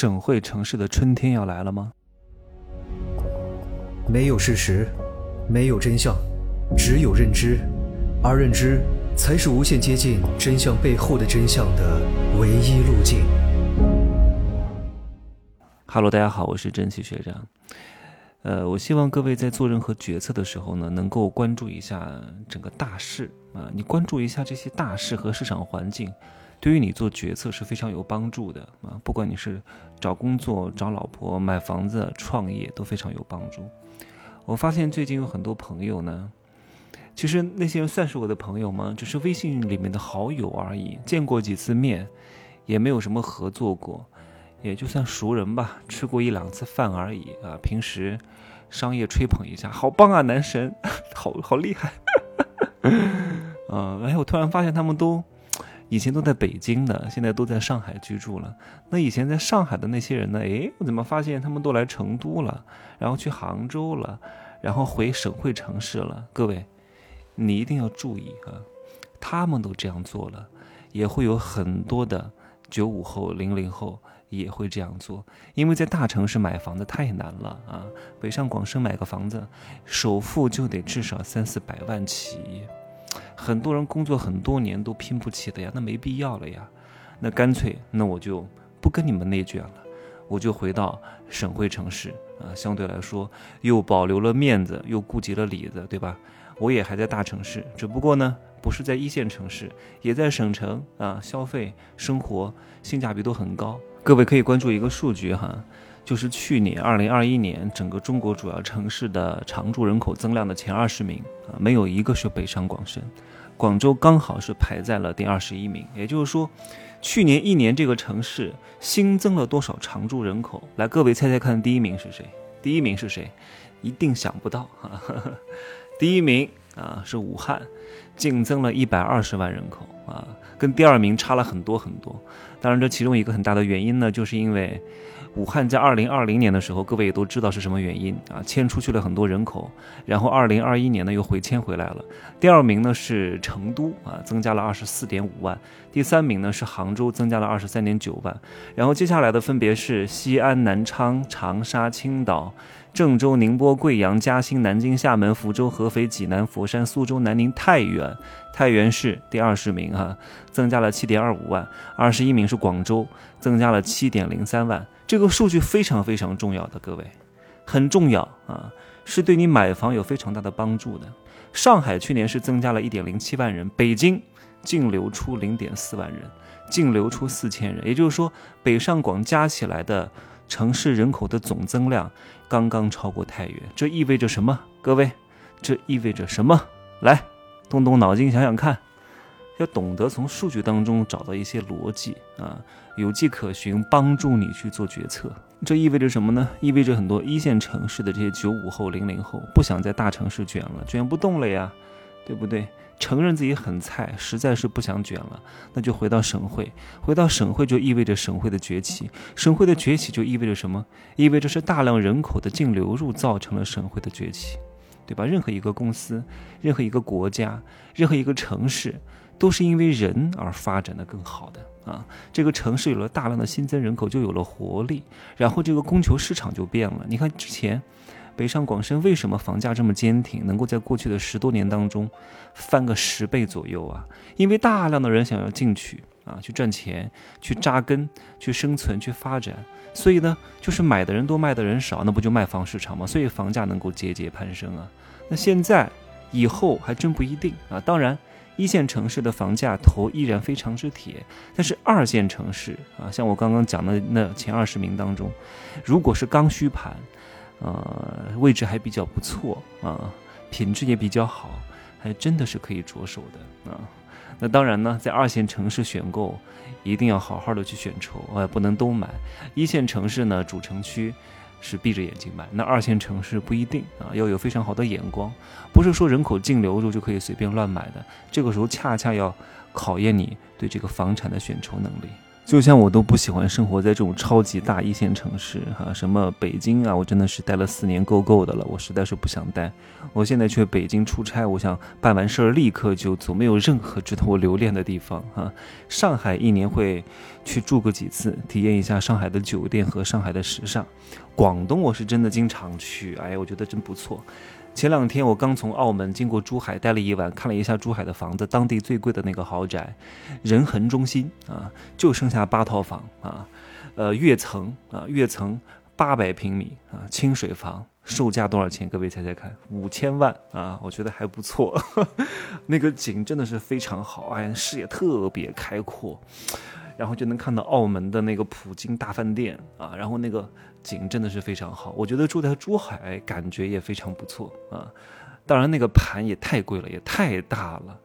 省会城市的春天要来了吗？没有事实，没有真相，只有认知，而认知才是无限接近真相背后的真相的唯一路径。Hello，大家好，我是珍奇学长。呃，我希望各位在做任何决策的时候呢，能够关注一下整个大势啊，你关注一下这些大势和市场环境。对于你做决策是非常有帮助的啊！不管你是找工作、找老婆、买房子、创业，都非常有帮助。我发现最近有很多朋友呢，其实那些人算是我的朋友吗？只是微信里面的好友而已，见过几次面，也没有什么合作过，也就算熟人吧，吃过一两次饭而已啊。平时商业吹捧一下，好棒啊，男神，好好厉害。嗯，哎，我突然发现他们都。以前都在北京的，现在都在上海居住了。那以前在上海的那些人呢？诶，我怎么发现他们都来成都了，然后去杭州了，然后回省会城市了？各位，你一定要注意啊！他们都这样做了，也会有很多的九五后、零零后也会这样做，因为在大城市买房子太难了啊！北上广深买个房子，首付就得至少三四百万起。很多人工作很多年都拼不起的呀，那没必要了呀，那干脆那我就不跟你们内卷了，我就回到省会城市啊，相对来说又保留了面子，又顾及了里子，对吧？我也还在大城市，只不过呢不是在一线城市，也在省城啊，消费生活性价比都很高。各位可以关注一个数据哈。就是去年二零二一年整个中国主要城市的常住人口增量的前二十名啊，没有一个是北上广深，广州刚好是排在了第二十一名。也就是说，去年一年这个城市新增了多少常住人口？来，各位猜猜看，第一名是谁？第一名是谁？一定想不到啊！第一名啊是武汉，净增了一百二十万人口啊，跟第二名差了很多很多。当然，这其中一个很大的原因呢，就是因为。武汉在二零二零年的时候，各位也都知道是什么原因啊？迁出去了很多人口，然后二零二一年呢又回迁回来了。第二名呢是成都啊，增加了二十四点五万。第三名呢是杭州，增加了二十三点九万。然后接下来的分别是西安、南昌、长沙、青岛、郑州、宁波、贵阳、嘉兴、南京、厦门、福州、合肥、济南、佛山、苏州、南宁、太原。太原市第二十名哈，增加了七点二五万。二十一名是广州，增加了七点零三万。这个数据非常非常重要的，各位，很重要啊，是对你买房有非常大的帮助的。上海去年是增加了一点零七万人，北京净流出零点四万人，净流出四千人，也就是说，北上广加起来的城市人口的总增量刚刚超过太原，这意味着什么？各位，这意味着什么？来，动动脑筋想想看。要懂得从数据当中找到一些逻辑啊，有迹可循，帮助你去做决策。这意味着什么呢？意味着很多一线城市的这些九五后、零零后不想在大城市卷了，卷不动了呀，对不对？承认自己很菜，实在是不想卷了，那就回到省会。回到省会就意味着省会的崛起，省会的崛起就意味着什么？意味着是大量人口的净流入造成了省会的崛起，对吧？任何一个公司、任何一个国家、任何一个城市。都是因为人而发展的更好的啊！这个城市有了大量的新增人口，就有了活力，然后这个供求市场就变了。你看之前北上广深为什么房价这么坚挺，能够在过去的十多年当中翻个十倍左右啊？因为大量的人想要进去啊，去赚钱，去扎根，去生存，去发展。所以呢，就是买的人多，卖的人少，那不就卖方市场吗？所以房价能够节节攀升啊！那现在以后还真不一定啊！当然。一线城市的房价头依然非常之铁，但是二线城市啊，像我刚刚讲的那前二十名当中，如果是刚需盘，呃，位置还比较不错啊，品质也比较好，还真的是可以着手的啊。那当然呢，在二线城市选购，一定要好好的去选筹，哎，不能都买。一线城市呢，主城区。是闭着眼睛买，那二线城市不一定啊，要有非常好的眼光，不是说人口净流入就可以随便乱买的。这个时候恰恰要考验你对这个房产的选筹能力。就像我都不喜欢生活在这种超级大一线城市哈，什么北京啊，我真的是待了四年够够的了，我实在是不想待。我现在去北京出差，我想办完事儿立刻就走，没有任何值得我留恋的地方哈。上海一年会去住个几次，体验一下上海的酒店和上海的时尚。广东我是真的经常去，哎呀，我觉得真不错。前两天我刚从澳门经过珠海，待了一晚，看了一下珠海的房子，当地最贵的那个豪宅，仁恒中心啊，就剩下八套房啊，呃，跃层啊，跃层八百平米啊，清水房，售价多少钱？各位猜猜看，五千万啊，我觉得还不错，那个景真的是非常好，哎，视野特别开阔。然后就能看到澳门的那个普京大饭店啊，然后那个景真的是非常好。我觉得住在珠海感觉也非常不错啊。当然那个盘也太贵了，也太大了，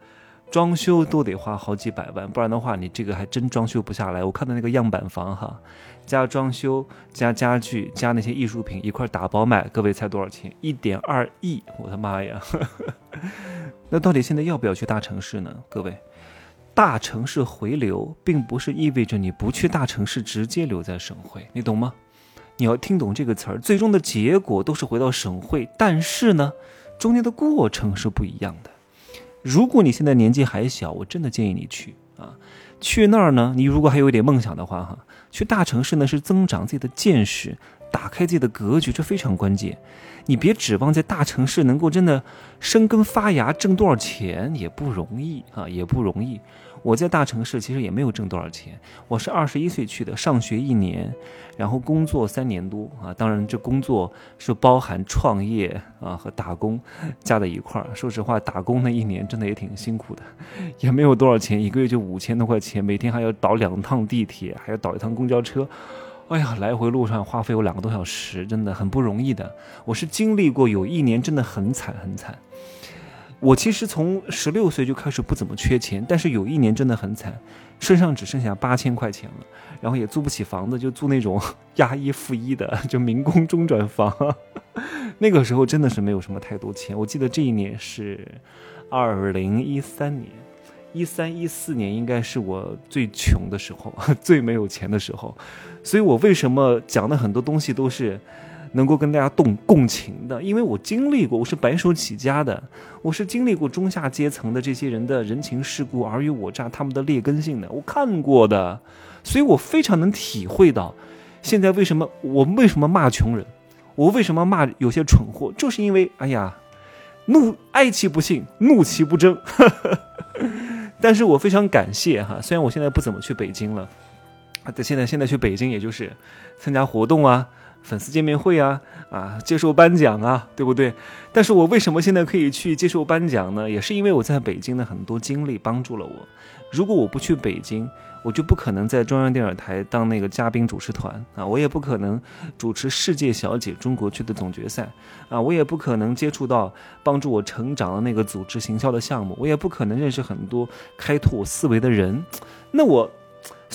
装修都得花好几百万，不然的话你这个还真装修不下来。我看到那个样板房哈，加装修加家具加那些艺术品一块打包卖，各位猜多少钱？一点二亿！我的妈呀！那到底现在要不要去大城市呢？各位？大城市回流，并不是意味着你不去大城市，直接留在省会，你懂吗？你要听懂这个词儿，最终的结果都是回到省会，但是呢，中间的过程是不一样的。如果你现在年纪还小，我真的建议你去啊，去那儿呢，你如果还有一点梦想的话，哈，去大城市呢是增长自己的见识，打开自己的格局，这非常关键。你别指望在大城市能够真的生根发芽，挣多少钱也不容易啊，也不容易。我在大城市其实也没有挣多少钱，我是二十一岁去的，上学一年，然后工作三年多啊。当然，这工作是包含创业啊和打工加在一块儿。说实话，打工那一年真的也挺辛苦的，也没有多少钱，一个月就五千多块钱，每天还要倒两趟地铁，还要倒一趟公交车，哎呀，来回路上花费我两个多小时，真的很不容易的。我是经历过有一年真的很惨很惨。我其实从十六岁就开始不怎么缺钱，但是有一年真的很惨，身上只剩下八千块钱了，然后也租不起房子，就租那种押一付一的，就民工中转房。那个时候真的是没有什么太多钱。我记得这一年是二零一三年，一三一四年应该是我最穷的时候，最没有钱的时候。所以我为什么讲的很多东西都是。能够跟大家共共情的，因为我经历过，我是白手起家的，我是经历过中下阶层的这些人的人情世故、尔虞我诈、他们的劣根性的，我看过的，所以我非常能体会到，现在为什么我为什么骂穷人，我为什么骂有些蠢货，就是因为哎呀，怒爱其不幸，怒其不争。但是我非常感谢哈，虽然我现在不怎么去北京了，啊，现在现在去北京也就是参加活动啊。粉丝见面会啊，啊，接受颁奖啊，对不对？但是我为什么现在可以去接受颁奖呢？也是因为我在北京的很多经历帮助了我。如果我不去北京，我就不可能在中央电视台当那个嘉宾主持团啊，我也不可能主持世界小姐中国区的总决赛啊，我也不可能接触到帮助我成长的那个组织行销的项目，我也不可能认识很多开拓我思维的人。那我。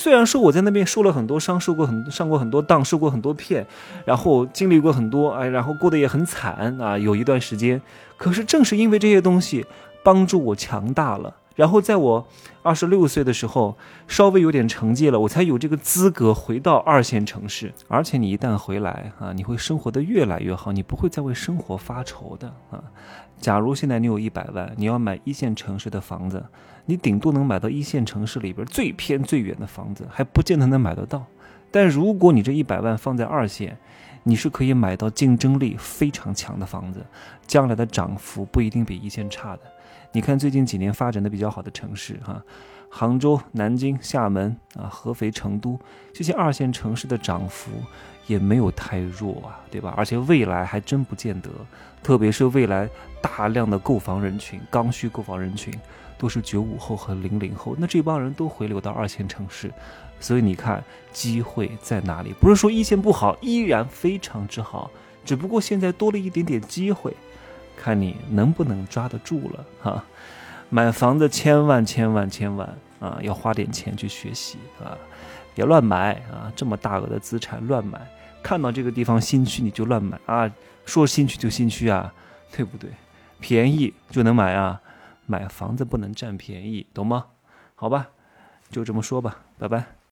虽然说我在那边受了很多伤，受过很上过很多当，受过很多骗，然后经历过很多，哎，然后过得也很惨啊，有一段时间。可是正是因为这些东西帮助我强大了，然后在我二十六岁的时候稍微有点成绩了，我才有这个资格回到二线城市。而且你一旦回来啊，你会生活的越来越好，你不会再为生活发愁的啊。假如现在你有一百万，你要买一线城市的房子，你顶多能买到一线城市里边最偏最远的房子，还不见得能买得到。但如果你这一百万放在二线，你是可以买到竞争力非常强的房子，将来的涨幅不一定比一线差的。你看最近几年发展的比较好的城市，哈，杭州、南京、厦门啊，合肥、成都这些二线城市的涨幅。也没有太弱啊，对吧？而且未来还真不见得，特别是未来大量的购房人群、刚需购房人群都是九五后和零零后，那这帮人都回流到二线城市，所以你看机会在哪里？不是说一线不好，依然非常之好，只不过现在多了一点点机会，看你能不能抓得住了哈。买房子千万千万千万啊，要花点钱去学习啊，别乱买啊，这么大额的资产乱买。看到这个地方新区你就乱买啊，说新区就新区啊，对不对？便宜就能买啊，买房子不能占便宜，懂吗？好吧，就这么说吧，拜拜。